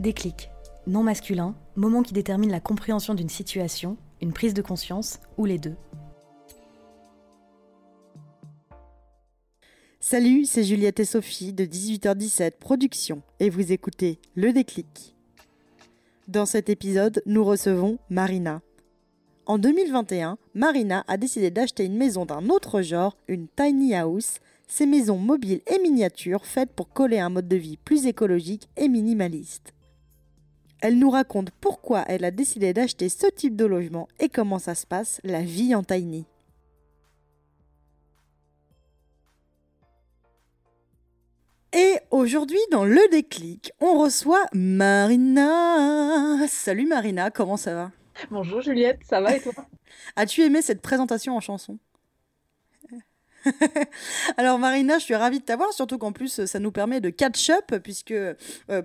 Déclic. Non masculin, moment qui détermine la compréhension d'une situation, une prise de conscience ou les deux. Salut, c'est Juliette et Sophie de 18h17 Production et vous écoutez Le Déclic. Dans cet épisode, nous recevons Marina. En 2021, Marina a décidé d'acheter une maison d'un autre genre, une tiny house, ces maisons mobiles et miniatures faites pour coller un mode de vie plus écologique et minimaliste. Elle nous raconte pourquoi elle a décidé d'acheter ce type de logement et comment ça se passe, la vie en tiny. Et aujourd'hui, dans le déclic, on reçoit Marina. Salut Marina, comment ça va? Bonjour Juliette, ça va et toi? As-tu aimé cette présentation en chanson? Alors Marina, je suis ravie de t'avoir, surtout qu'en plus ça nous permet de catch up, puisque euh,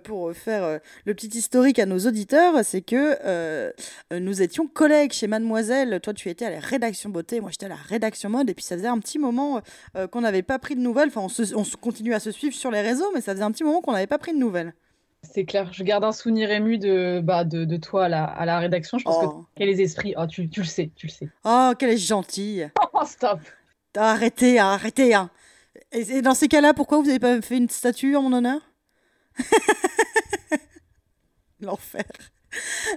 pour faire euh, le petit historique à nos auditeurs, c'est que euh, nous étions collègues chez Mademoiselle. Toi, tu étais à la rédaction beauté, moi j'étais à la rédaction mode, et puis ça faisait un petit moment qu'on n'avait pas pris de nouvelles. Enfin, on, se, continue à se suivre sur les réseaux, mais ça faisait un petit moment qu'on n'avait pas pris de nouvelles. C'est clair, je garde un souvenir ému de, bah, de, toi à la, à la rédaction. Je pense que oh. quel les esprits? Oh, tu, tu le sais, tu le sais. Oh, qu'elle est gentille. Oh, stop. Arrêtez, arrêtez. Hein. Et, dans ces cas-là, pourquoi vous n'avez pas fait une statue en mon honneur? L'enfer.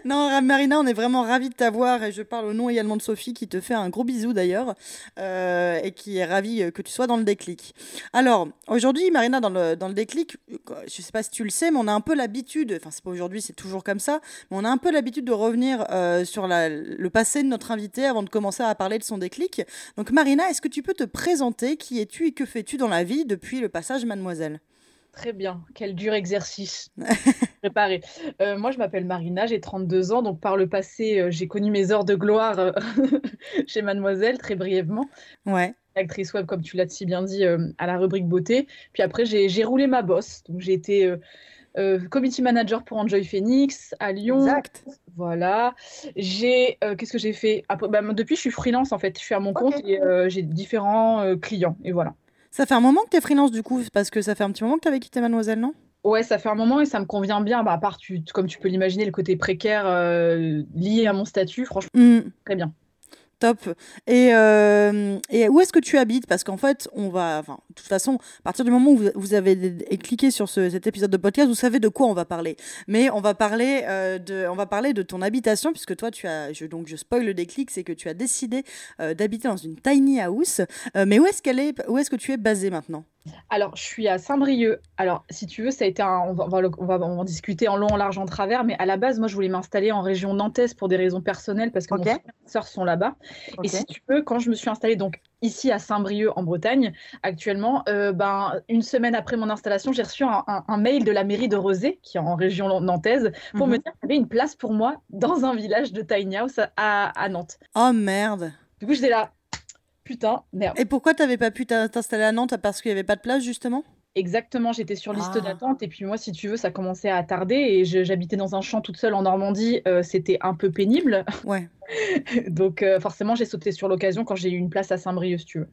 Non, Marina, on est vraiment ravis de t'avoir et je parle au nom également de Sophie qui te fait un gros bisou d'ailleurs euh, et qui est ravie euh, que tu sois dans le déclic. Alors, aujourd'hui, Marina, dans le, dans le déclic, euh, je sais pas si tu le sais, mais on a un peu l'habitude, enfin, c'est pas aujourd'hui, c'est toujours comme ça, mais on a un peu l'habitude de revenir sur la, le passé de notre invité avant de commencer à parler de son déclic. Donc, Marina, est-ce que tu peux te présenter? Qui es-tu et que fais-tu dans la vie depuis le passage Mademoiselle? Très bien, quel dur exercice. Préparé. Euh, moi, je m'appelle Marina, j'ai 32 ans, donc par le passé, euh, j'ai connu mes heures de gloire euh, chez Mademoiselle, très brièvement. Ouais. Actrice web, comme tu l'as si bien dit, à la rubrique beauté. Puis après, j'ai roulé ma bosse. Donc, j'ai été committee manager pour Enjoy Phoenix à Lyon. Exact. Voilà. J'ai, qu'est-ce que j'ai fait? Bah, Depuis, je suis freelance en fait. Je suis à mon compte et j'ai différents clients. Et voilà. Ça fait un moment que tu es freelance du coup, parce que ça fait un petit moment que tu avais quitté Mademoiselle, non? Ouais, ça fait un moment et ça me convient bien. Bah, à part, tu, comme tu peux l'imaginer, le côté précaire euh, lié à mon statut, franchement, mmh. très bien. Top. Et, euh, et où est-ce que tu habites? Parce qu'en fait, on va. Enfin, de toute façon, à partir du moment où vous, avez cliqué sur cet épisode de podcast, vous savez de quoi on va parler. Mais on va parler, euh, de, on va parler de ton habitation, puisque toi, tu as. Je, donc, je spoil le déclic, c'est que tu as décidé euh, d'habiter dans une tiny house. mais où est-ce qu'elle est Où est-ce que tu es basé maintenant? Alors, je suis à Saint-Brieuc. Alors, si tu veux, ça a été un. On va, on va, en discuter en long, en large, en travers. Mais à la base, moi, je voulais m'installer en région nantaise pour des raisons personnelles parce que mes soeurs sont là-bas. Et si tu veux, quand je me suis installée donc ici à Saint-Brieuc en Bretagne, actuellement, euh, ben, une semaine après mon installation, j'ai reçu un, mail de la mairie de Rosé, qui est en région nantaise, pour me mhm. dire qu'il y avait une place pour moi dans un village de Tiny House à, à Nantes. Oh merde Du coup, j'étais là Putain, merde. Et pourquoi tu n'avais pas pu t'installer à Nantes parce qu'il n'y avait pas de place, justement? Exactement, j'étais sur liste ah. d'attente et puis moi, si tu veux, ça commençait à tarder et j'habitais dans un champ toute seule en Normandie, euh, c'était un peu pénible. Ouais. Donc euh, forcément, j'ai sauté sur l'occasion quand j'ai eu une place à Saint-Brieuc, si tu veux.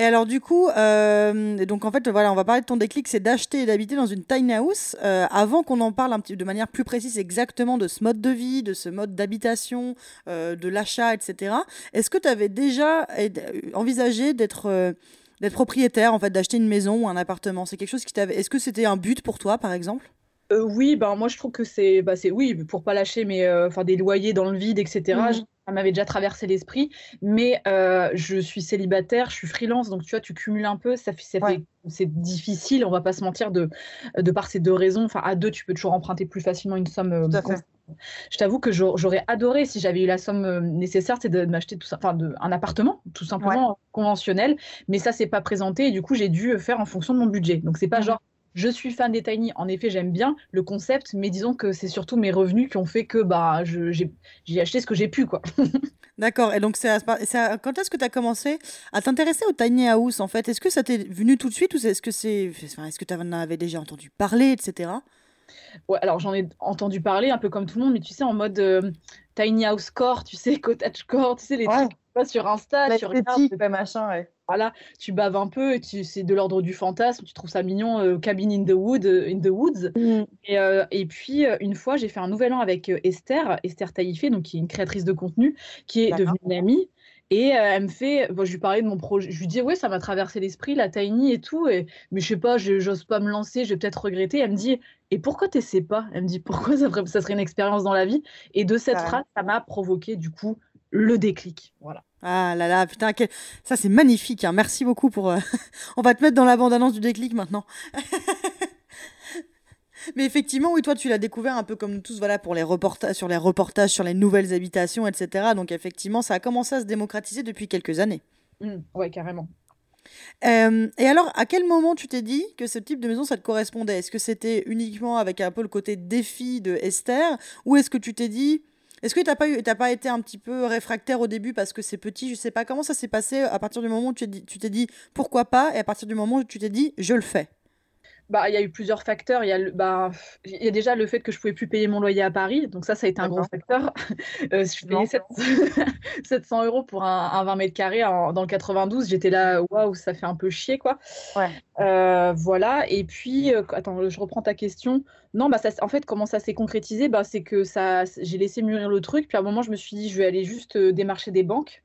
Et alors du coup, euh, donc en fait, voilà, on va parler de ton déclic, c'est d'acheter et d'habiter dans une tiny house. Euh, avant qu'on en parle un petit, de manière plus précise exactement de ce mode de vie, de ce mode d'habitation, euh, de l'achat, etc. Est-ce que tu avais déjà envisagé d'être d'être propriétaire, en fait, d'acheter une maison ou un appartement? C'est quelque chose qui t'avait. Est-ce que c'était un but pour toi, par exemple? Oui, ben moi je trouve que c'est, bah, c'est oui, pour pas lâcher mais enfin des loyers dans le vide, etc ça m'avait déjà traversé l'esprit, mais euh, je suis célibataire, je suis freelance, donc tu vois, tu cumules un peu, ça, c'est difficile, on va pas se mentir, de, de par ces deux raisons. Enfin, à deux, tu peux toujours emprunter plus facilement une somme. Euh, je t'avoue que j'aurais adoré, si j'avais eu la somme euh, nécessaire, c'est de m'acheter tout ça, enfin, de, un appartement, tout simplement conventionnel, mais ça, c'est pas présenté, et du coup, j'ai dû faire en fonction de mon budget. Donc, c'est pas mmh genre je suis fan des Tiny. En effet, j'aime bien le concept, mais disons que c'est surtout mes revenus qui ont fait que bah, j'ai acheté ce que j'ai pu. quoi. D'accord. Et donc, c'est quand est-ce que tu as commencé à t'intéresser au tiny house en fait? Est-ce que ça t'est venu tout de suite ou est-ce que c'est, est-ce que tu en avais déjà entendu parler, etc. Ouais, alors j'en ai entendu parler un peu comme tout le monde, mais tu sais, en mode euh, tiny house core, tu sais, cottage core, tu sais, les trucs sur Insta, sur regardes, machin, ouais voilà, tu baves un peu, et c'est de l'ordre du fantasme, tu trouves ça mignon, euh, Cabin in the, wood, euh, in the Woods. Mm. Et, euh, et, puis, une fois, j'ai fait un nouvel an avec Esther, Esther Taïfé, donc qui est une créatrice de contenu, qui est devenue une amie. Et elle me fait, je lui parlais de mon projet, je lui dis, ouais, ça m'a traversé l'esprit, la tiny et tout, et, mais je sais pas, j'ose pas me lancer, je vais peut-être regretter. Elle me dit, et pourquoi t'essaies pas? Elle me dit, pourquoi ça, ça serait une expérience dans la vie? Et de cette phrase, ça m'a provoqué, du coup, le déclic. Voilà. Ah là là, putain, ça c'est magnifique. Hein. Merci beaucoup pour. Euh, on va te mettre dans la bande-annonce du déclic maintenant. Mais effectivement, oui, toi, tu l'as découvert un peu comme nous tous, voilà, pour les reportages, sur les reportages sur les nouvelles habitations, etc. Donc, effectivement, ça a commencé à se démocratiser depuis quelques années. Mmh, ouais, carrément. Euh, et alors, à quel moment tu t'es dit que ce type de maison, ça te correspondait? Est-ce que c'était uniquement avec un peu le côté défi de Esther? Ou est-ce que tu t'es dit, est-ce que tu n'as pas, pas été un petit peu réfractaire au début parce que c'est petit Je sais pas comment ça s'est passé à partir du moment où tu t'es dit pourquoi pas et à partir du moment où tu t'es dit je le fais? Bah, il y a eu plusieurs facteurs. Il y, a bah, il y a déjà le fait que je pouvais plus payer mon loyer à Paris. Donc ça, ça a été un gros facteur. Euh, je payais 700 euros pour un, 20 mètres carrés dans le 92. J'étais là, waouh, ça fait un peu chier, quoi. Ouais. Euh, voilà. Et puis, euh, attends, je reprends ta question. Non, bah, ça, en fait, comment ça s'est concrétisé? Bah, C'est que ça, j'ai laissé mûrir le truc. Puis à un moment, je me suis dit, je vais aller juste démarcher des banques.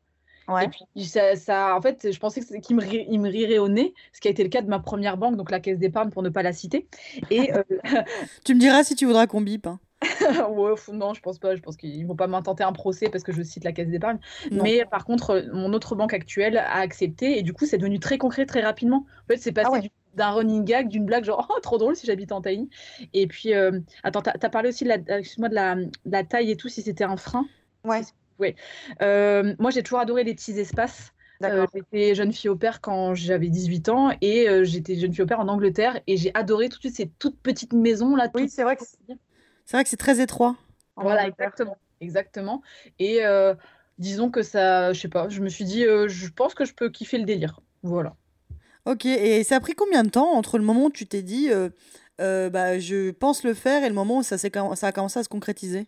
Ouais. Et puis, ça, en fait, je pensais qu'il me, il me rirait au nez, ce qui a été le cas de ma première banque, donc la Caisse d'épargne, pour ne pas la citer. Et euh, tu me diras si tu voudras qu'on bip. Hein. ouais, non, je pense pas. Je pense qu'ils vont pas m'intenter un procès parce que je cite la Caisse d'épargne. Mais par contre, euh, mon autre banque actuelle a accepté et du coup, c'est devenu très concret très rapidement. En fait, c'est passé ah d'un running gag, d'une blague genre oh trop drôle si j'habite en Taï. Et puis, euh, attends, t'as as parlé aussi de la, moi de la, de la taille et tout, si c'était un frein? Ouais. Oui. Euh, moi, j'ai toujours adoré les petits espaces. Euh, j'étais jeune fille au père quand j'avais 18 ans et euh, j'étais jeune fille au père en Angleterre et j'ai adoré tout de suite ces toutes petites maisons là. Oui, c'est vrai que c'est vrai que c'est très étroit. Voilà, exactement, exactement. Et disons que ça, je sais pas, je me suis dit, je pense que je peux kiffer le délire. Voilà. Ok, et ça a pris combien de temps entre le moment où tu t'es dit, bah, je pense le faire et le moment où ça, ça a commencé à se concrétiser?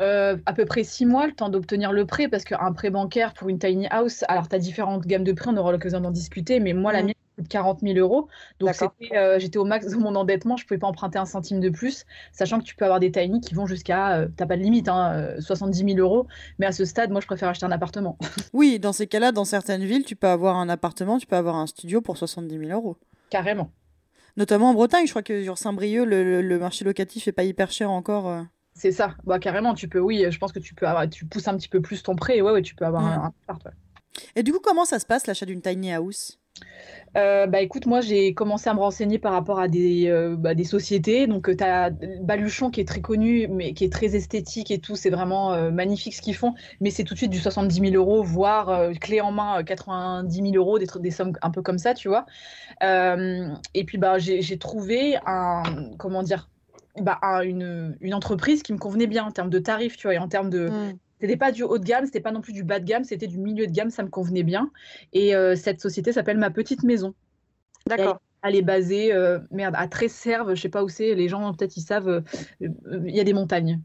Euh, à peu près six mois le temps d'obtenir le prêt parce qu'un prêt bancaire pour une tiny house, alors tu as différentes gammes de prêts, on aura l'occasion d'en discuter, mais moi la mmh. mienne coûte 40 000 euros. Donc euh, j'étais au max de mon endettement, je pouvais pas emprunter un centime de plus, sachant que tu peux avoir des tiny qui vont jusqu'à, euh, t'as pas de limite, hein, 70 000 euros, mais à ce stade, moi je préfère acheter un appartement. oui, dans ces cas-là, dans certaines villes, tu peux avoir un appartement, tu peux avoir un studio pour 70 000 euros. Carrément. Notamment en Bretagne, je crois que sur Saint-Brieuc, le, marché locatif est pas hyper cher encore. C'est ça. Bah, carrément, tu peux, oui, je pense que tu peux avoir, tu pousses un petit peu plus ton prêt, ouais, ouais tu peux avoir un, Et du coup, comment ça se passe l'achat d'une tiny house? Euh, bah écoute, moi j'ai commencé à me renseigner par rapport à des, euh, bah, des sociétés. Donc euh, tu as Baluchon qui est très connu, mais qui est très esthétique et tout. C'est vraiment magnifique ce qu'ils font. Mais c'est tout de suite du 70 000 euros, voire clé en main 90 000 euros, des, des sommes un peu comme ça, tu vois. et puis bah, j'ai trouvé un, comment dire, bah, une, une, entreprise qui me convenait bien en termes de tarifs, tu vois, et en termes de. Mm. C'était pas du haut de gamme, c'était pas non plus du bas de gamme, c'était du milieu de gamme, ça me convenait bien. Et euh, cette société s'appelle Ma Petite Maison. D'accord. Elle, est basée, euh, merde, à Tresserve, je sais pas où c'est, les gens peut-être ils savent, euh, il y a des montagnes.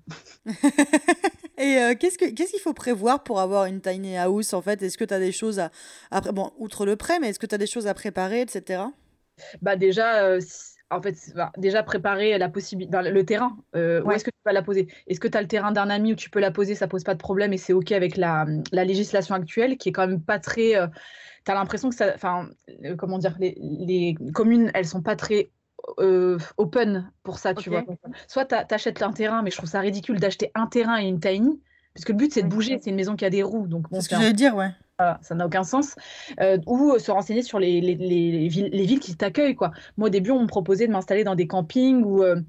Et qu'est-ce qu'il faut prévoir pour avoir une tiny house en fait? Est-ce que tu as des choses à, bon, outre le prêt, mais est-ce que tu as des choses à préparer, etc. Bah déjà, en fait, déjà préparer la possibilité, le terrain. Euh, où est-ce que tu vas la poser? Est-ce que tu as le terrain d'un ami où tu peux la poser Ça pose pas de problème et c'est OK avec la, législation actuelle qui est quand même pas très. Euh, tu as l'impression que ça. Enfin, euh, comment dire les, communes, elles sont pas très open pour ça, tu vois. Soit tu achètes un terrain, mais je trouve ça ridicule d'acheter un terrain et une tiny Puisque le but, c'est de bouger. C'est une maison qui a des roues. Donc, bon, c'est ce que j'allais dire, ouais. Ça n'a aucun sens. Euh, ou se renseigner sur les, les, les, villes, les villes, qui t'accueillent. Quoi. Moi, au début, on me proposait de m'installer dans des campings ou euh,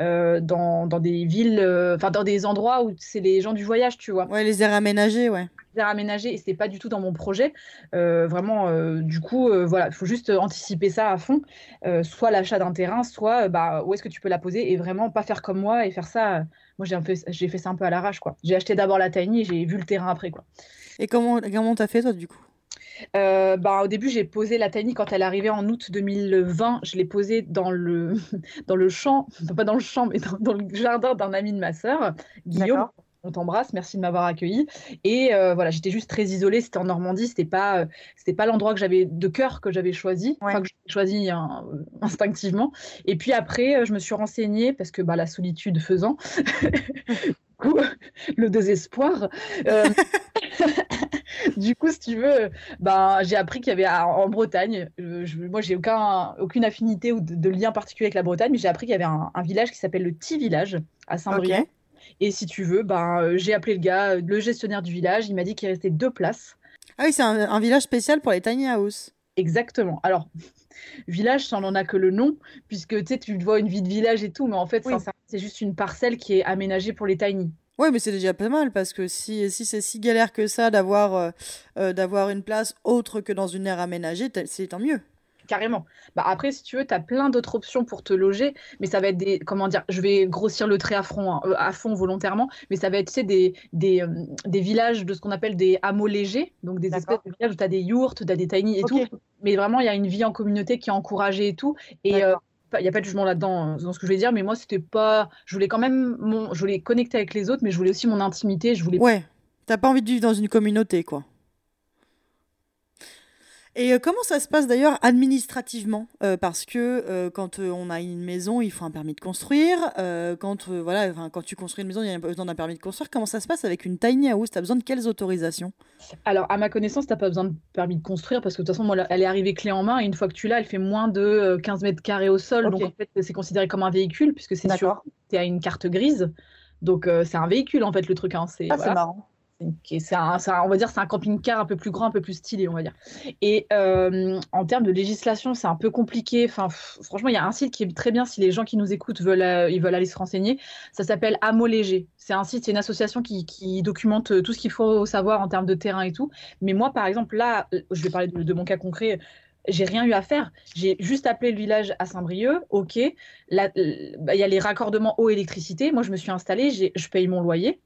euh, dans, dans, des villes, enfin, dans des endroits où c'est les gens du voyage, tu vois. Ouais, les aires aménagées, ouais aménagé et c'était pas du tout dans mon projet. Euh, vraiment, euh, du coup, euh, voilà, il faut juste anticiper ça à fond. soit l'achat d'un terrain, soit bah, où est-ce que tu peux la poser et vraiment pas faire comme moi et faire ça. moi, j'ai fait, j'ai fait ça un peu à l'arrache, quoi. J'ai acheté d'abord la tiny et j'ai vu le terrain après, quoi. Et comment comment t'as fait toi du coup? Bah, au début, j'ai posé la tiny quand elle arrivait en août 2020. Je l'ai posée dans le, dans le champ, pas dans le champ, mais dans, dans le jardin d'un ami de ma sœur, Guillaume, on t'embrasse, merci de m'avoir accueilli. Et euh, voilà, j'étais juste très isolée, c'était en Normandie, c'était pas, euh, c'était pas l'endroit que j'avais de cœur que j'avais choisi, enfin que j'ai choisi hein, euh, instinctivement. Et puis après, je me suis renseignée parce que bah, la solitude faisant, le désespoir. du coup, si tu veux, bah, j'ai appris qu'il y avait en Bretagne, moi j'ai aucun, aucune affinité ou de, lien particulier avec la Bretagne, mais j'ai appris qu'il y avait un, village qui s'appelle le Petit Village à Saint-Brieuc. Et si tu veux, ben, euh, j'ai appelé le gars, le gestionnaire du village. Il m'a dit qu'il restait deux places. Ah oui, c'est un, village spécial pour les tiny house. Exactement. Alors, village, ça n'en a que le nom, puisque tu vois une vie de village et tout, mais en fait, c'est juste une parcelle qui est aménagée pour les tiny. Oui, mais c'est déjà pas mal parce que si, si c'est si galère que ça d'avoir euh, euh, d'avoir une place autre que dans une aire aménagée, c'est tant mieux. Carrément. Bah après, si tu veux, tu as plein d'autres options pour te loger, mais ça va être des, comment dire, je vais grossir le trait à fond, hein, euh, à fond volontairement, mais ça va être, tu sais, des, des, euh, des villages de ce qu'on appelle des hameaux légers, donc des espèces de villages où tu as des yurts, tu as des tiny et tout, mais vraiment, il y a une vie en communauté qui est encouragée et tout, et euh, il n'y a pas de jugement là-dedans dans ce que je vais dire, mais moi, c'était pas. Je voulais quand même. Mon... Je voulais connecter avec les autres, mais je voulais aussi mon intimité. Je voulais... Ouais. T'as pas envie de vivre dans une communauté, quoi. Et euh, comment ça se passe d'ailleurs administrativement euh, Parce que euh, quand on a une maison, il faut un permis de construire. quand, voilà, quand tu construis une maison, il y a besoin d'un permis de construire. Comment ça se passe avec une tiny house? Tu as besoin de quelles autorisations? Alors, à ma connaissance, tu n'as pas besoin de permis de construire parce que de toute façon, moi, elle est arrivée clé en main et une fois que tu l'as, elle fait moins de 15 mètres carrés au sol. Donc, en fait, c'est considéré comme un véhicule puisque c'est sûr, tu as une carte grise. Donc, c'est un véhicule, en fait, le truc. Hein. C'est ah, marrant c'est un, on va dire c'est un camping-car un peu plus grand, un peu plus stylé, on va dire. Et euh, en termes de législation, c'est un peu compliqué. Enfin, franchement, il y a un site qui est très bien si les gens qui nous écoutent veulent, euh, ils veulent aller se renseigner. Ça s'appelle Amo Léger. C'est un site, c'est une association qui, qui, documente tout ce qu'il faut savoir en termes de terrain et tout. Mais moi, par exemple, là, je vais parler de, mon cas concret j'ai rien eu à faire. J'ai juste appelé le village à Saint-Brieuc. Ok, bah, il y a les raccordements eau électricité. Moi, je me suis installée, je paye mon loyer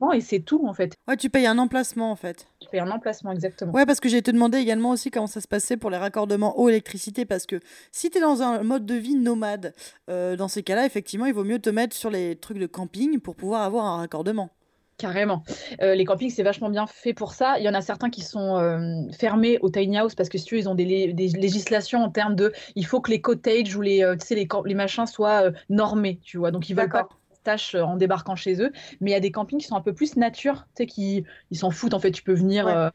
dedans et c'est tout en fait. Ouais, tu payes un emplacement en fait. Tu payes un emplacement exactement. Ouais, parce que j'ai te demandé également aussi comment ça se passait pour les raccordements eau électricité parce que si tu es dans un mode de vie nomade, euh, dans ces cas-là, effectivement, il vaut mieux te mettre sur les trucs de camping pour pouvoir avoir un raccordement. Carrément. Euh, les campings, c'est vachement bien fait pour ça. Il y en a certains qui sont euh, fermés au tiny house parce que si tu veux, ils ont des, législations en termes de il faut que les cottages ou les, tu sais, les, les machins soient normés, tu vois. Donc ils veulent pas euh, en débarquant chez eux. Mais il y a des campings qui sont un peu plus nature, tu sais, qui ils s'en foutent en fait. Tu peux venir. Euh,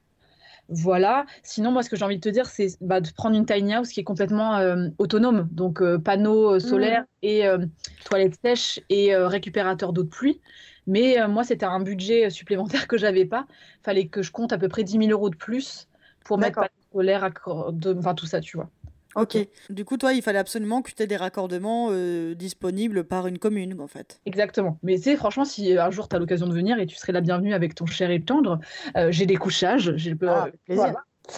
voilà. Sinon, moi, ce que j'ai envie de te dire, c'est bah, de prendre une tiny house qui est complètement euh, autonome. Donc, panneaux solaires mmh. et toilettes sèches et récupérateur d'eau de pluie. Mais moi, c'était un budget supplémentaire que j'avais pas. Fallait que je compte à peu près 10 000 euros de plus pour mettre panneaux solaires, enfin tout ça, tu vois. Ok. Du coup, toi, il fallait absolument que tu aies des raccordements euh, disponibles par une commune, en fait. Exactement. Mais c'est franchement, si un jour tu as l'occasion de venir et tu serais la bienvenue avec ton cher et tendre, euh, j'ai des couchages. J'ai ah, plaisir.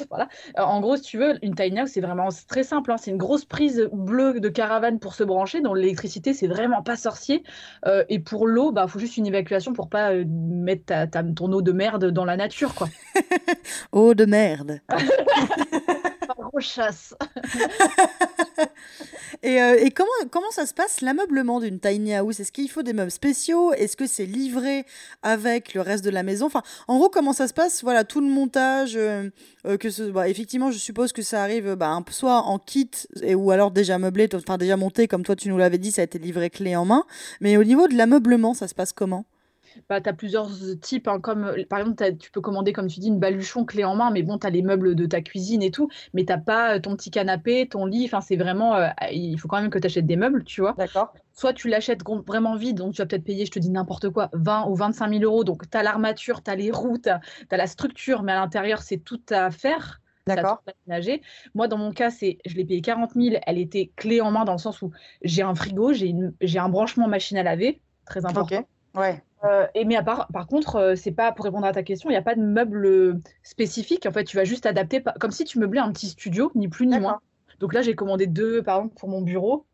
Voilà. Euh, en gros, si tu veux, une tiny house, c'est vraiment très simple. Hein. C'est une grosse prise bleue de caravane pour se brancher. Dans l'électricité, c'est vraiment pas sorcier. et pour l'eau, il bah, faut juste une évacuation pour pas mettre ta, ton eau de merde dans la nature. quoi. eau de merde. chasse. et, euh, et comment, ça se passe l'ameublement d'une tiny house? Est-ce qu'il faut des meubles spéciaux? Est-ce que c'est livré avec le reste de la maison? En gros, comment ça se passe? Voilà, tout le montage. Euh, euh, que ce, bah, effectivement, je suppose que ça arrive bah, soit en kit et, ou alors déjà meublé, enfin déjà monté, comme toi tu nous l'avais dit, ça a été livré clé en main. Mais au niveau de l'ameublement, ça se passe comment? Bah, tu as plusieurs types, hein, comme par exemple, tu peux commander, comme tu dis, une baluchon clé en main, mais bon, tu as les meubles de ta cuisine et tout, mais tu pas ton petit canapé, ton lit, enfin, c'est vraiment, il faut quand même que tu achètes des meubles, tu vois. D'accord. Soit tu l'achètes vraiment vide, donc tu vas peut-être payer, je te dis n'importe quoi, 20 ou 25 000 euros, donc tu as l'armature, tu as les roues, tu as, la structure, mais à l'intérieur, c'est tout à faire. D'accord. Moi, dans mon cas, c'est, je l'ai payé 40 000. Elle était clé en main dans le sens où j'ai un frigo, j'ai, j'ai un branchement machine à laver, très important. Ouais. Euh, et mais à part, par contre, euh, c'est pas pour répondre à ta question, il n'y a pas de meuble spécifique. En fait, tu vas juste adapter, comme si tu meublais un petit studio, ni plus ni moins. Donc là, j'ai commandé deux, par exemple, pour mon bureau,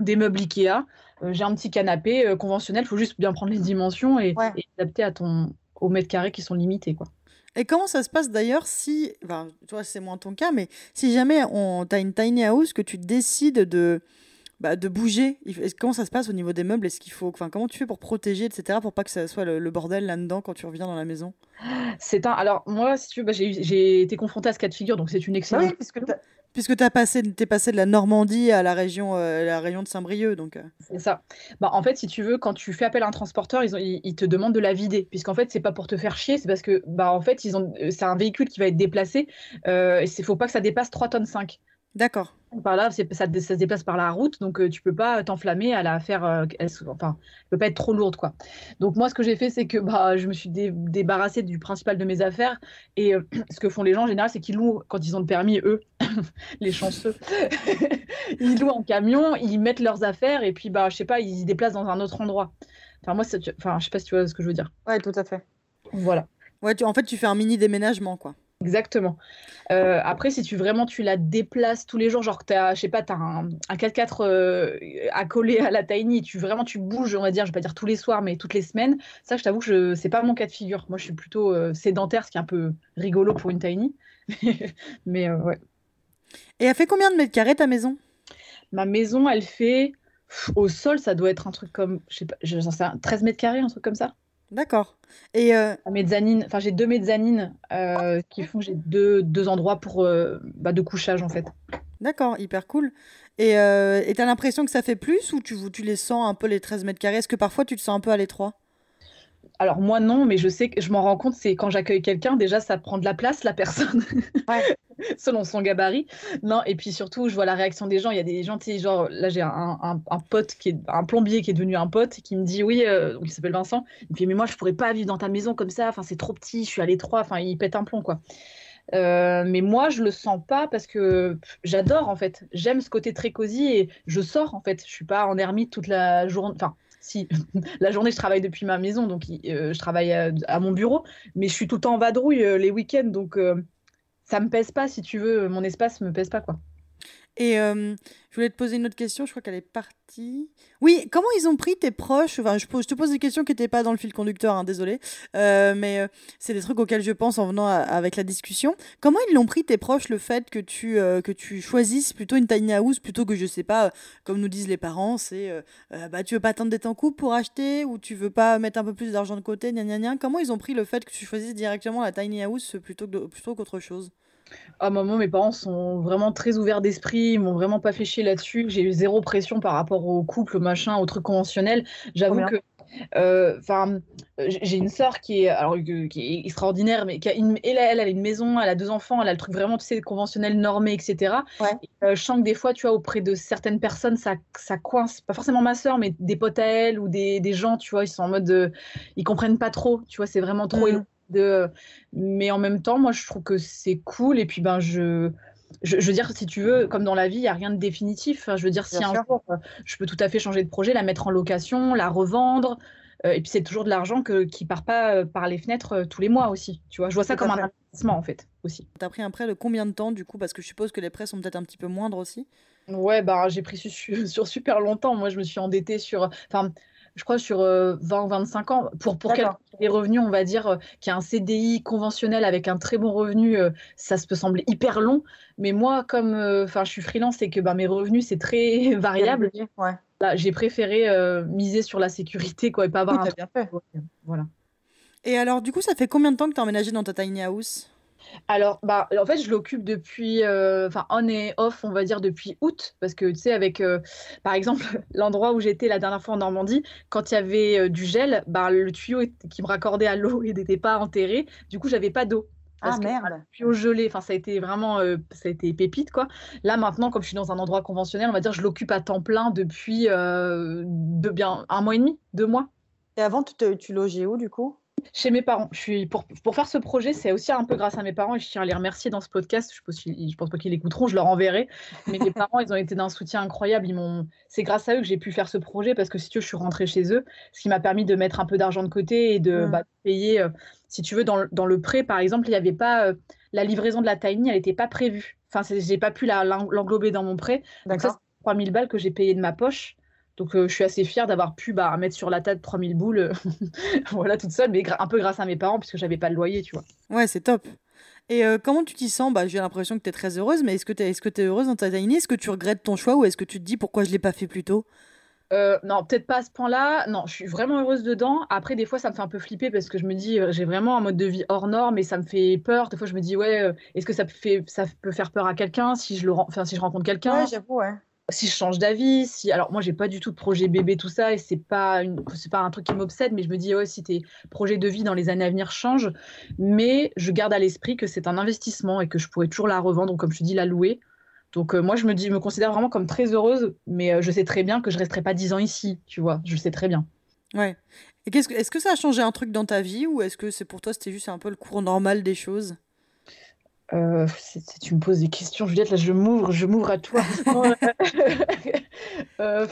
des meubles Ikea. Euh, j'ai un petit canapé conventionnel. Il faut juste bien prendre les dimensions et, et adapter à ton, aux mètres carrés qui sont limités, quoi. Et comment ça se passe d'ailleurs si, enfin, toi c'est moins ton cas, mais si jamais on, as une tiny house que tu décides de, bah, de bouger, comment ça se passe au niveau des meubles? Est-ce qu'il faut, enfin, comment tu fais pour protéger, etc., pour pas que ça soit le, bordel là-dedans quand tu reviens dans la maison? C'est un, alors moi, si tu veux, bah, j'ai été confrontée à ce cas de figure, donc c'est une excellente. Oui, puisque Puisque tu passé, es passé de la Normandie à la région, euh, la région de Saint-Brieuc. donc. Euh. C'est ça. Bah, en fait, si tu veux, quand tu fais appel à un transporteur, ils, ils, te demandent de la vider. Puisqu'en fait, c'est pas pour te faire chier, c'est parce que bah, en fait, ils ont, euh, c'est un véhicule qui va être déplacé. Euh, il faut pas que ça dépasse 3 tonnes 5. D'accord. Par là, ça, ça, se déplace par la route, donc euh, tu peux pas t'enflammer à la faire. Euh, elle, enfin, elle peut pas être trop lourde, quoi. Donc moi, ce que j'ai fait, c'est que bah, je me suis débarrassée du principal de mes affaires. Et euh, ce que font les gens en général, c'est qu'ils louent quand ils ont le permis, eux, les chanceux. ils louent en camion, ils mettent leurs affaires et puis bah, je sais pas, ils se déplacent dans un autre endroit. Enfin moi, enfin, je sais pas si tu vois ce que je veux dire. Ouais, tout à fait. Voilà. Ouais, tu, en fait, tu fais un mini déménagement, quoi. Exactement. Euh, après, si tu vraiment tu la déplaces tous les jours, genre que tu as, je sais pas, tu as un, 4x4 euh, à coller à la tiny, tu vraiment tu bouges, on va dire, je vais pas dire tous les soirs, mais toutes les semaines, ça, je t'avoue que je, c'est pas mon cas de figure. Moi, je suis plutôt euh, sédentaire, ce qui est un peu rigolo pour une tiny. mais ouais. Et elle fait combien de mètres carrés ta maison? Ma maison, elle fait au sol, ça doit être un truc comme, je sais pas, j'en sais 13 mètres carrés, un truc comme ça. D'accord. Et euh, mezzanine, enfin j'ai deux mezzanines euh, qui font j'ai deux, deux endroits pour euh, bah, de couchage en fait. D'accord, hyper cool. Et tu as l'impression que ça fait plus ou tu, tu les sens un peu les 13 mètres carrés? Est-ce que parfois tu te sens un peu à l'étroit? Alors moi non, mais je sais que je m'en rends compte, c'est quand j'accueille quelqu'un, déjà ça prend de la place, la personne, selon son gabarit. Non, et puis surtout, je vois la réaction des gens. Il y a des gens, genre là j'ai un, un, pote qui est un plombier qui est devenu un pote qui me dit oui, euh, il s'appelle Vincent. Il me dit mais moi je pourrais pas vivre dans ta maison comme ça. Enfin c'est trop petit, je suis à l'étroit. Enfin il pète un plomb quoi. Euh, mais moi, je le sens pas parce que j'adore en fait. J'aime ce côté très cosy et je sors en fait. Je suis pas en ermite toute la journée. Enfin, si la journée je travaille depuis ma maison, donc euh, je travaille à, mon bureau, mais je suis tout le temps en vadrouille euh, les week-ends, donc euh, ça me pèse pas si tu veux, mon espace me pèse pas quoi. Et euh, je voulais te poser une autre question, je crois qu'elle est partie. Oui, comment ils ont pris tes proches? Enfin, je, te pose des questions qui n'étaient pas dans le fil conducteur, hein, désolé. Euh, mais euh, c'est des trucs auxquels je pense en venant avec la discussion. Comment ils l'ont pris tes proches, le fait que tu, que tu choisisses plutôt une tiny house plutôt que, je sais pas, comme nous disent les parents, c'est bah, tu veux pas attendre d'être en couple pour acheter ou tu veux pas mettre un peu plus d'argent de côté, gna, gna, gna. Comment ils ont pris le fait que tu choisisses directement la tiny house plutôt qu'autre plutôt chose? Un moment, mes parents sont vraiment très ouverts d'esprit, ils m'ont vraiment pas fait chier là-dessus. J'ai eu zéro pression par rapport au couple, machin, aux trucs conventionnels. J'avoue que euh, enfin, j'ai une sœur qui est, alors, qui est extraordinaire, mais qui a une, elle, elle, a une maison, elle a deux enfants, elle a le truc vraiment, tu sais, conventionnel, normé, etc. Euh, je sens que des fois, tu vois, auprès de certaines personnes, ça, ça coince. Pas forcément ma sœur, mais des potes à elle ou des, des gens, tu vois, ils sont en mode, ils comprennent pas trop, tu vois, c'est vraiment trop mmh. De... Mais en même temps, moi, je trouve que c'est cool. Et puis, ben, je, je, veux dire, si tu veux, comme dans la vie, il n'y a rien de définitif. je veux dire, si un jour, euh, je peux tout à fait changer de projet, la mettre en location, la revendre. Euh, et puis, c'est toujours de l'argent que, qui part pas euh, par les fenêtres tous les mois aussi. Tu vois, je vois ça comme un investissement, en fait, aussi. Tu as pris un prêt de combien de temps, du coup? Parce que je suppose que les prêts sont peut-être un petit peu moindres aussi. Ouais, bah, j'ai pris sur, sur, super longtemps. Moi, je me suis endettée sur. Enfin, je crois, sur 20 euh, ou 25 ans. Pour, pour des revenus, on va dire, euh, qu'il y a un CDI conventionnel avec un très bon revenu, euh, ça se peut sembler hyper long. Mais moi, comme enfin je suis freelance et que bah, mes revenus, c'est très variable, ouais. j'ai préféré miser sur la sécurité quoi, et pas avoir un bien fait. Voilà. Et alors, du coup, ça fait combien de temps que tu as emménagé dans ta tiny house? Alors, bah, en fait, je l'occupe depuis, euh, enfin, on et off, on va dire depuis août, parce que tu sais, avec, euh, par exemple, l'endroit où j'étais la dernière fois en Normandie, quand il y avait euh, du gel, bah, le tuyau qui me raccordait à l'eau n'était pas enterré, du coup, j'avais pas d'eau. Ah merde. le tuyau gelé, enfin, ça a été vraiment, ça a été pépite, quoi. Là, maintenant, comme je suis dans un endroit conventionnel, on va dire, je l'occupe à temps plein depuis de bien un mois et demi, deux mois. Et avant, tu, tu logeais où, du coup? Chez mes parents. Je suis pour, pour faire ce projet, c'est aussi un peu grâce à mes parents et je tiens à les remercier dans ce podcast. Je pense, je pense pas qu'ils l'écouteront, je leur enverrai. Mais mes parents, ils ont été d'un soutien incroyable. Ils m'ont, c'est grâce à eux que j'ai pu faire ce projet parce que si tu veux, je suis rentrée chez eux, ce qui m'a permis de mettre un peu d'argent de côté et de mmh. bah, payer. Euh, si tu veux, dans, dans, le prêt, par exemple, il n'y avait pas euh, la livraison de la tiny, elle n'était pas prévue. Enfin, j'ai pas pu l'englober dans mon prêt. Donc ça, c'est 3000 balles que j'ai payé de ma poche. Donc euh, je suis assez fière d'avoir pu bah, mettre sur la table 3000 boules, euh, voilà, toute seule, mais un peu grâce à mes parents, puisque j'avais pas de loyer, tu vois. Ouais, c'est top. Et euh, comment tu t'y sens? Bah, J'ai l'impression que tu es très heureuse, mais est-ce que tu es, est es, heureuse dans ta tiny? Est-ce que tu regrettes ton choix ou est-ce que tu te dis pourquoi je l'ai pas fait plus tôt? Non, peut-être pas à ce point-là. Non, je suis vraiment heureuse dedans. Après, des fois, ça me fait un peu flipper parce que je me dis, j'ai vraiment un mode de vie hors norme et ça me fait peur. Des fois, je me dis, ouais, est-ce que ça, fait, ça peut faire peur à quelqu'un si, je le, enfin, si je rencontre quelqu'un? Ouais, j'avoue, ouais si je change d'avis, si alors moi j'ai pas du tout de projet bébé tout ça et c'est pas c'est pas un truc qui m'obsède mais je me dis ouais si tes projets de vie dans les années à venir changent mais je garde à l'esprit que c'est un investissement et que je pourrais toujours la revendre donc comme je te dis la louer. Donc euh, moi je me dis me considère vraiment comme très heureuse mais euh, je sais très bien que je resterai pas dix ans ici, tu vois, je sais très bien. Ouais. Et qu'est-ce que est-ce que ça a changé un truc dans ta vie ou est-ce que c'est pour toi c'était juste un peu le cours normal des choses? Euh, tu me poses des questions, Juliette, là je m'ouvre, je m'ouvre à toi. euh,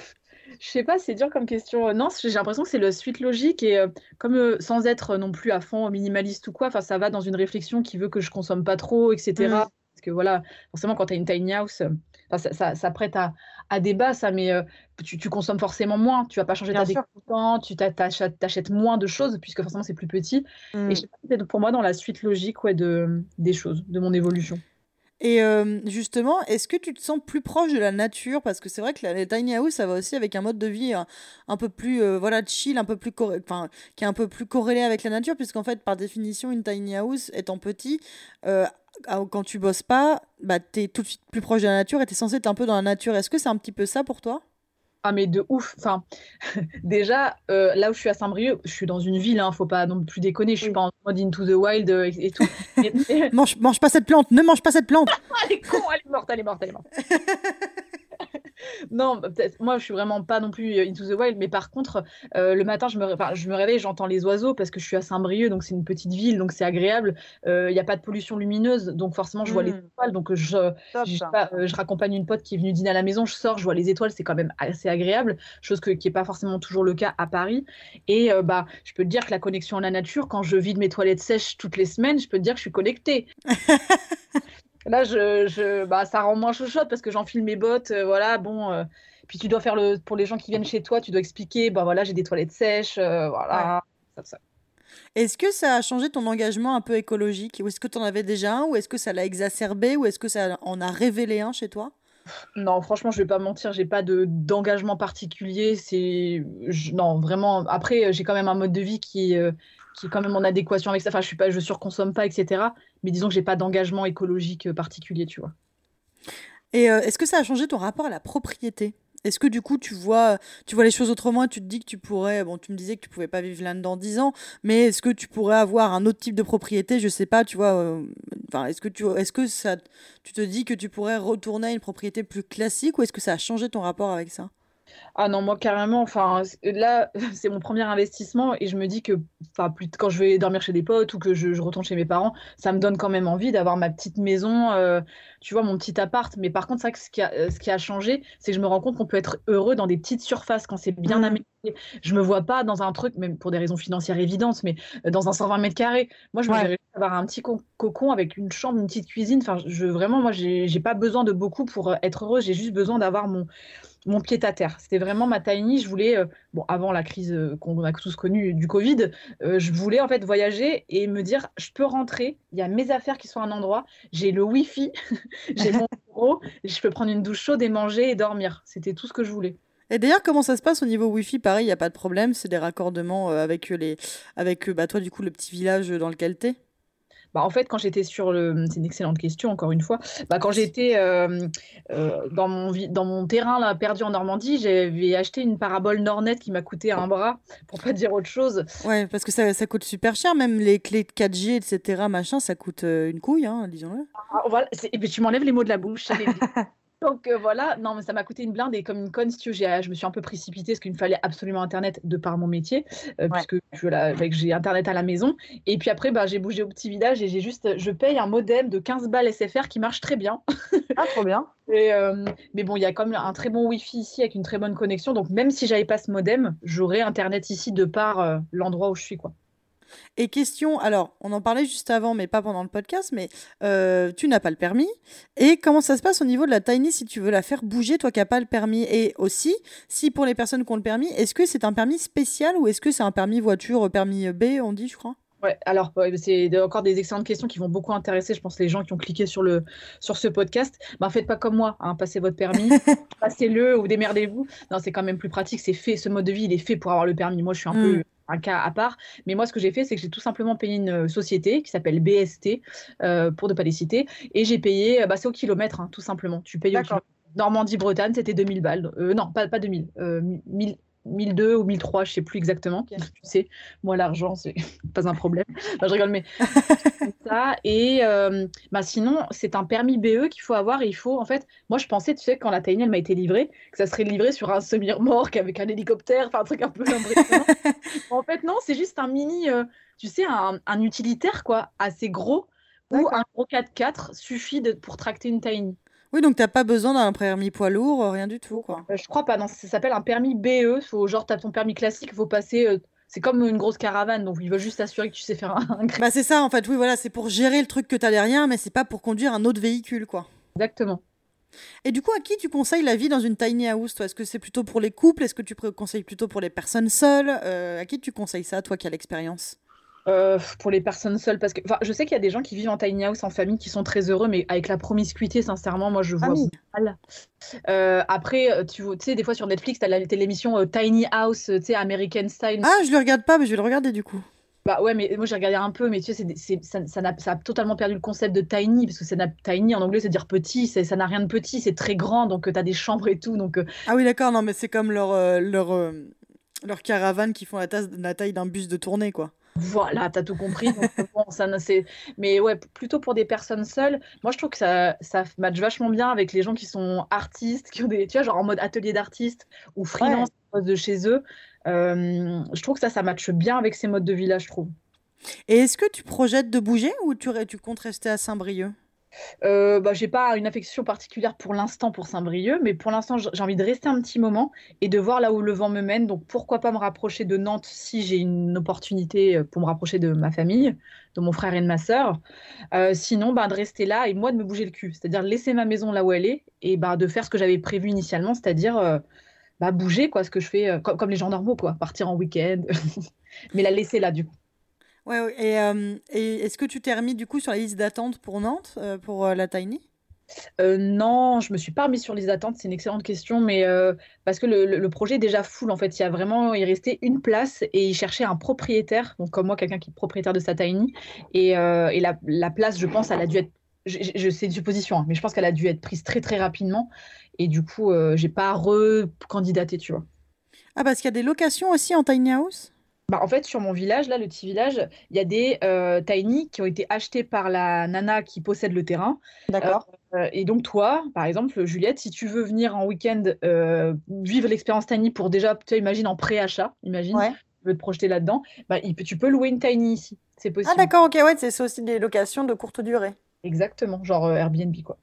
je sais pas, c'est dur comme question. Non, j'ai l'impression que c'est la suite logique et euh, comme euh, sans être non plus à fond minimaliste ou quoi, enfin ça va dans une réflexion qui veut que je consomme pas trop, etc que voilà, forcément, quand tu as une tiny house, euh, ça, ça, prête à, à, débat, ça, mais euh, tu, consommes forcément moins. Tu vas pas changer ta déco tu t'achètes moins de choses puisque forcément c'est plus petit. Et mmh. c'est pour moi dans la suite logique ouais, de, des choses, de mon évolution. Et euh, justement, est-ce que tu te sens plus proche de la nature? Parce que c'est vrai que la, tiny house, ça va aussi avec un mode de vie un, peu plus voilà chill, un peu plus enfin qui est un peu plus corrélé avec la nature, puisqu'en fait, par définition, une tiny house étant petit, ah, quand tu bosses pas, bah, tu es tout de suite plus proche de la nature et tu es censé être un peu dans la nature. Est-ce que c'est un petit peu ça pour toi? Ah mais de ouf. Enfin, déjà, euh, là où je suis à Saint-Brieuc, je suis dans une ville, hein, faut pas non plus déconner, je suis pas en mode into the wild euh, et, tout. mange, mange pas cette plante, ne mange pas cette plante. elle est con, elle est morte, elle est morte, elle est morte. Non, peut-être. Moi, je suis vraiment pas non plus euh, into the wild, mais par contre, euh, le matin, je me, je me réveille, j'entends les oiseaux parce que je suis à Saint-Brieuc, donc c'est une petite ville, donc c'est agréable. Euh, il n'y a pas de pollution lumineuse, donc forcément, je vois les mmh. étoiles. Donc je, je, raccompagne une pote qui est venue dîner à la maison, je sors, je vois les étoiles, c'est quand même assez agréable, chose que, qui n'est pas forcément toujours le cas à Paris. Et bah, je peux te dire que la connexion à la nature, quand je vide mes toilettes sèches toutes les semaines, je peux te dire que je suis connectée. Là, je, je, bah, ça rend moins chauchotte parce que j'enfile mes bottes, euh, voilà, bon. Euh, puis tu dois faire le, pour les gens qui viennent chez toi, tu dois expliquer, bah voilà, j'ai des toilettes sèches, euh, voilà. Est-ce que ça a changé ton engagement un peu écologique? Ou est-ce que tu en avais déjà un? Ou est-ce que ça l'a exacerbé? Ou est-ce que ça en a révélé un chez toi? Non, franchement, je vais pas mentir, j'ai pas de d'engagement particulier. C'est non, vraiment. Après, j'ai quand même un mode de vie qui qui est quand même en adéquation avec ça. Enfin, je suis pas, je surconsomme pas, etc. Mais disons que j'ai pas d'engagement écologique euh, particulier, tu vois. Et euh, est-ce que ça a changé ton rapport à la propriété? Est-ce que du coup tu vois, tu vois les choses autrement tu te dis que tu pourrais, bon tu me disais que tu pouvais pas vivre là-dedans 10 ans, mais est-ce que tu pourrais avoir un autre type de propriété, je sais pas, tu vois, euh, enfin est-ce que tu, est-ce que ça, tu te dis que tu pourrais retourner à une propriété plus classique ou est-ce que ça a changé ton rapport avec ça? Ah non, moi carrément, enfin là, c'est mon premier investissement et je me dis que enfin, plus quand je vais dormir chez des potes ou que je, retourne chez mes parents, ça me donne quand même envie d'avoir ma petite maison, euh, tu vois, mon petit appart. Mais par contre, que ce qui a, euh, ce qui a changé, c'est que je me rends compte qu'on peut être heureux dans des petites surfaces quand c'est bien mmh. aménagé. Je me vois pas dans un truc, même pour des raisons financières évidentes, mais euh, dans un 120 mètres carrés. Moi, je me avoir un petit cocon avec une chambre, une petite cuisine. Enfin, je vraiment, moi, j'ai pas besoin de beaucoup pour être heureuse. J'ai juste besoin d'avoir mon mon pied à terre. C'était vraiment ma tiny. Je voulais, euh, bon, avant la crise euh, qu'on a tous connue du Covid, euh, je voulais en fait voyager et me dire, je peux rentrer, il y a mes affaires qui sont à un endroit, j'ai le Wi-Fi, j'ai mon bureau, je peux prendre une douche chaude et manger et dormir. C'était tout ce que je voulais. Et d'ailleurs, comment ça se passe au niveau Wi-Fi? Pareil, il n'y a pas de problème, c'est des raccordements avec, les, avec bah, toi, du coup, le petit village dans lequel tu es bah, en fait, quand j'étais sur le. C'est une excellente question, encore une fois. Bah, quand j'étais euh, euh, dans, mon, dans mon terrain là, perdu en Normandie, j'avais acheté une parabole Nornet qui m'a coûté un bras, pour pas dire autre chose. Ouais, parce que ça, ça coûte super cher, même les clés de 4G, etc., machin, ça coûte euh, une couille, hein, disons-le. Ah, voilà, et puis tu m'enlèves les mots de la bouche. Donc euh, voilà, non, mais ça m'a coûté une blinde et comme une conne, si tu veux, je me suis un peu précipitée parce qu'il me fallait absolument Internet de par mon métier, euh, puisque j'ai Internet à la maison. Et puis après, bah, j'ai bougé au petit village et j'ai juste, je paye un modem de 15 balles SFR qui marche très bien. ah, trop bien. Et, euh, mais bon, il y a quand même un très bon Wi-Fi ici avec une très bonne connexion. Donc même si j'avais pas ce modem, j'aurais Internet ici de par l'endroit où je suis, quoi. Et question, alors, on en parlait juste avant, mais pas pendant le podcast, mais euh, tu n'as pas le permis. Et comment ça se passe au niveau de la Tiny si tu veux la faire bouger, toi qui n'as pas le permis? Et aussi, si pour les personnes qui ont le permis, est-ce que c'est un permis spécial ou est-ce que c'est un permis voiture, permis B, on dit, je crois? Ouais, alors c'est encore des excellentes questions qui vont beaucoup intéresser, je pense, les gens qui ont cliqué sur, le, sur ce podcast. Ben, faites pas comme moi, hein, passez votre permis, passez-le ou démerdez-vous. Non, c'est quand même plus pratique, c'est fait, ce mode de vie, il est fait pour avoir le permis. Moi, je suis un peu mm un cas à part. Mais moi, ce que j'ai fait, c'est que j'ai tout simplement payé une euh, société qui s'appelle BST, euh, pour ne pas les citer, et j'ai payé, euh, bah, c'est au kilomètre, hein, tout simplement. Tu payes au kilomètre. Normandie-Bretagne, c'était 2000 balles. non, pas, pas 2000, 1000, 1002 ou 1003, je sais plus exactement. Tu sais, moi l'argent c'est pas un problème. je rigole, mais ça. Et euh, bah, sinon, c'est un permis BE qu'il faut avoir. Et il faut, en fait, moi je pensais, tu sais, quand la Tiny elle m'a été livrée, que ça serait livré sur un semi-remorque avec un hélicoptère, enfin un truc un peu impressionnant. en fait, non, c'est juste un mini, euh, tu sais, un, un, utilitaire quoi, assez gros, ou un gros 4x4 suffit de, pour tracter une Tiny. Oui, donc t'as pas besoin d'un permis poids lourd, rien du tout, quoi. Euh, je crois pas, non, ça s'appelle un permis BE. Faut, genre, t'as ton permis classique, il faut passer. Euh, c'est comme une grosse caravane, donc il veut juste assurer que tu sais faire un. bah, c'est ça, en fait, oui, voilà, c'est pour gérer le truc que t'as derrière, mais c'est pas pour conduire un autre véhicule, quoi. Exactement. Et du coup, à qui tu conseilles la vie dans une tiny house, toi? Est-ce que c'est plutôt pour les couples? Est-ce que tu conseilles plutôt pour les personnes seules? Euh, À qui tu conseilles ça, toi qui as l'expérience? Euh, pour les personnes seules parce que je sais qu'il y a des gens qui vivent en tiny house en famille qui sont très heureux mais avec la promiscuité sincèrement moi je vois mal. Euh, après euh, tu sais des fois sur Netflix tu as l'émission Tiny House tu sais American Style. Ah je le regarde pas mais je vais le regarder du coup. Bah ouais mais moi j'ai regardé un peu mais tu sais ça, ça, a, ça, a, totalement perdu le concept de tiny parce que c'est tiny en anglais c'est dire petit ça n'a rien de petit c'est très grand donc tu as des chambres et tout donc ah oui d'accord non mais c'est comme leur leur leur caravane qui font la taille d'un bus de tournée quoi voilà, t'as tout compris. bon, ça, Mais ouais, plutôt pour des personnes seules, moi je trouve que ça, ça match vachement bien avec les gens qui sont artistes, qui ont des, tu vois, genre en mode atelier d'artiste ou freelance de chez eux. Euh, je trouve que ça, ça matche bien avec ces modes de vie là, je trouve. Et est-ce que tu projettes de bouger ou tu, tu comptes rester à Saint-Brieuc? Euh, bah, j'ai pas une affection particulière pour l'instant pour Saint-Brieuc, mais pour l'instant, j'ai envie de rester un petit moment et de voir là où le vent me mène. Donc, pourquoi pas me rapprocher de Nantes si j'ai une opportunité euh, pour me rapprocher de ma famille, de mon frère et de ma sœur. Euh, sinon, bah, de rester là et moi de me bouger le cul, c'est-à-dire laisser ma maison là où elle est et bah, de faire ce que j'avais prévu initialement, c'est-à-dire euh, bah, bouger, quoi, ce que je fais comme, comme les gens normaux, quoi, partir en week-end, mais la laisser là, du coup. Ouais, Et, euh, et est-ce que tu t'es remis du coup sur la liste d'attente pour Nantes, euh, pour euh, la Tiny? Non, je me suis pas remis sur les attentes, c'est une excellente question, mais parce que le, le, projet est déjà full en fait. Il y a vraiment, il restait une place et il cherchait un propriétaire, donc comme moi, quelqu'un qui est propriétaire de sa tiny. Et, et la, la, place, je pense, elle a dû être, je, je sais une supposition, hein, mais je pense qu'elle a dû être prise très très rapidement. Et du coup, j'ai pas recandidaté, tu vois. Ah, parce qu'il y a des locations aussi en tiny house? Bah, en fait, sur mon village, là, le petit village, il y a des euh, tiny qui ont été achetés par la nana qui possède le terrain. D'accord. Euh, et donc, toi, par exemple, Juliette, si tu veux venir en week-end euh, vivre l'expérience tiny pour déjà, tu imagines en pré-achat, imagine, tu veux te projeter là-dedans, bah, tu peux louer une tiny ici. C'est possible. Ah, d'accord, ok, ouais, c'est aussi des locations de courte durée. Exactement, genre Airbnb, quoi.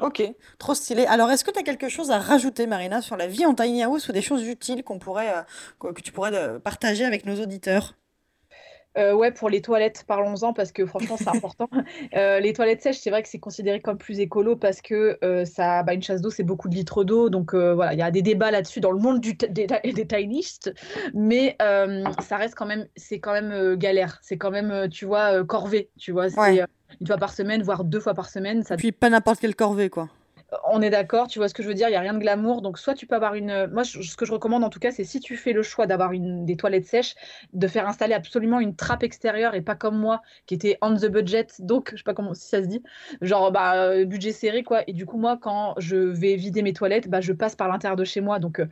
Ok, trop stylé. Alors, est-ce que tu as quelque chose à rajouter, Marina, sur la vie en tiny house ou des choses utiles qu'on pourrait, euh, que tu pourrais euh, partager avec nos auditeurs? Euh, ouais, pour les toilettes, parlons-en parce que franchement, c'est important. les toilettes sèches, c'est vrai que c'est considéré comme plus écolo parce que ça, bah, une chasse d'eau, c'est beaucoup de litres d'eau. Donc voilà, il y a des débats là-dessus dans le monde du des, des tinyistes, mais ça reste quand même, c'est quand même galère. C'est quand même, tu vois, corvée. Tu vois, c'est une fois par semaine, voire deux fois par semaine. Ça... Puis pas n'importe quelle corvée, quoi. On est d'accord, tu vois ce que je veux dire, il n'y a rien de glamour. Donc, soit tu peux avoir une. Moi, ce que je recommande en tout cas, c'est si tu fais le choix d'avoir une... des toilettes sèches, de faire installer absolument une trappe extérieure et pas comme moi qui était on the budget. Donc, je sais pas comment si ça se dit, genre bah, euh, budget serré quoi. Et du coup, moi, quand je vais vider mes toilettes, bah, je passe par l'intérieur de chez moi. Donc, euh,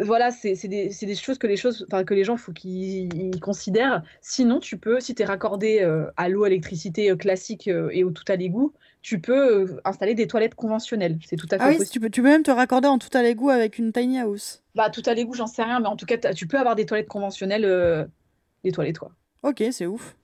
voilà, c'est des, des, choses que les choses, que les gens faut qu'ils considèrent. Sinon, tu peux, si tu es raccordé euh, à l'eau, électricité classique et au tout à l'égout, tu peux euh, installer des toilettes conventionnelles. C'est tout à fait ah oui, Tu peux, tu peux même te raccorder en tout à l'égout avec une tiny house. Bah, tout à l'égout, j'en sais rien, mais en tout cas, tu peux avoir des toilettes conventionnelles, euh, des toilettes, quoi. Ok, c'est ouf.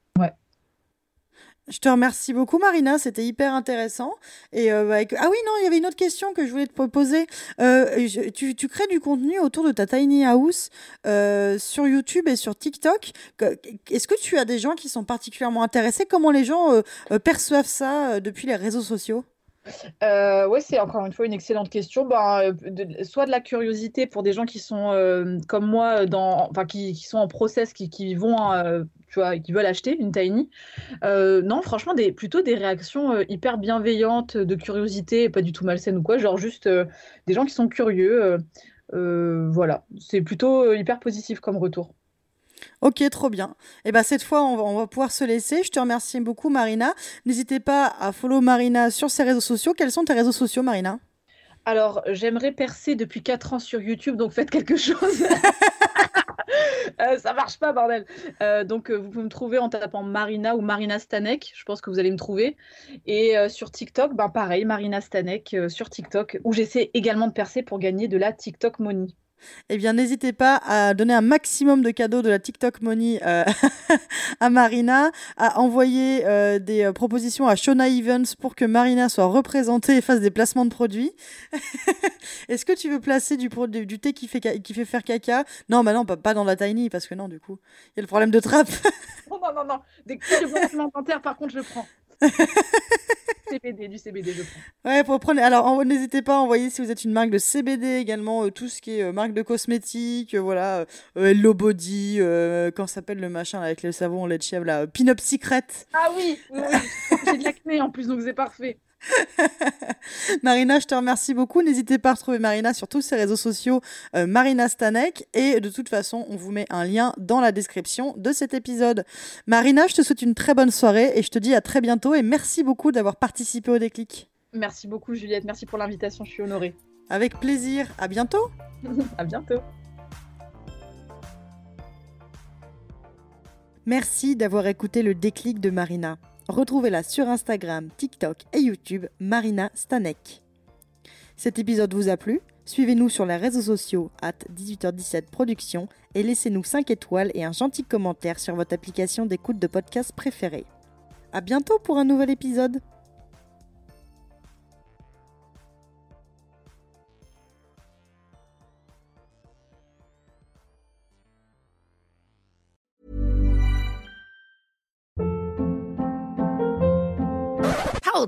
Je te remercie beaucoup, Marina. C'était hyper intéressant. Et euh, bah, Ah oui, non, il y avait une autre question que je voulais te poser. Euh, tu, crées du contenu autour de ta tiny house euh, sur YouTube et sur TikTok. Est-ce que tu as des gens qui sont particulièrement intéressés? Comment les gens perçoivent ça depuis les réseaux sociaux? Euh, ouais, c'est encore une fois une excellente question. Ben, soit de la curiosité pour des gens qui sont comme moi, dans, enfin, qui, sont en process, qui, vont tu vois, qui veulent acheter une tiny. Euh, non, franchement, des, plutôt des réactions euh, hyper bienveillantes, de curiosité, pas du tout malsaines ou quoi, genre juste euh, des gens qui sont curieux. voilà, c'est plutôt hyper positif comme retour. Ok, trop bien. Et eh ben cette fois, on va, on va, pouvoir se laisser. Je te remercie beaucoup, Marina. N'hésitez pas à follow Marina sur ses réseaux sociaux. Quels sont tes réseaux sociaux, Marina? Alors, j'aimerais percer depuis 4 ans sur YouTube, donc faites quelque chose. Euh, ça marche pas, bordel. Euh, donc, euh, vous pouvez me trouver en tapant Marina ou Marina Stanek. Je pense que vous allez me trouver. Et sur TikTok, ben pareil, Marina Stanek sur TikTok, où j'essaie également de percer pour gagner de la TikTok Money eh bien, n'hésitez pas à donner un maximum de cadeaux de la TikTok Money euh, à Marina, à envoyer euh, des euh, propositions à Shona Evans pour que Marina soit représentée et fasse des placements de produits. Est-ce que tu veux placer du, thé qui fait, faire caca? Non, bah non, pas, dans la tiny, parce que non, du coup, il y a le problème de trappe. non, non, non, non. Des de par contre, je prends. CBD, du CBD, je prends. Ouais, pour prendre. Alors, n'hésitez pas à envoyer si vous êtes une marque de CBD également, euh, tout ce qui est euh, marque de cosmétiques, euh, voilà, Hello Body, quand s'appelle le machin avec le savon lait de chèvre, là, Pin-Up Secret. Ah oui, oui, j'ai de l'acné en plus, donc c'est parfait. Marina, je te remercie beaucoup. N'hésitez pas à retrouver Marina sur tous ses réseaux sociaux, Marina Stanek. Et de toute façon, on vous met un lien dans la description de cet épisode. Marina, je te souhaite une très bonne soirée et je te dis à très bientôt. Et merci beaucoup d'avoir participé au déclic. Merci beaucoup, Juliette. Merci pour l'invitation. Je suis honorée. Avec plaisir. À bientôt. à bientôt. Merci d'avoir écouté le déclic de Marina. Retrouvez-la sur Instagram, TikTok et YouTube, Marina Stanek. Cet épisode vous a plu? Suivez-nous sur les réseaux sociaux at 18h17 Productions et laissez-nous 5 étoiles et un gentil commentaire sur votre application d'écoute de podcast préférée. A bientôt pour un nouvel épisode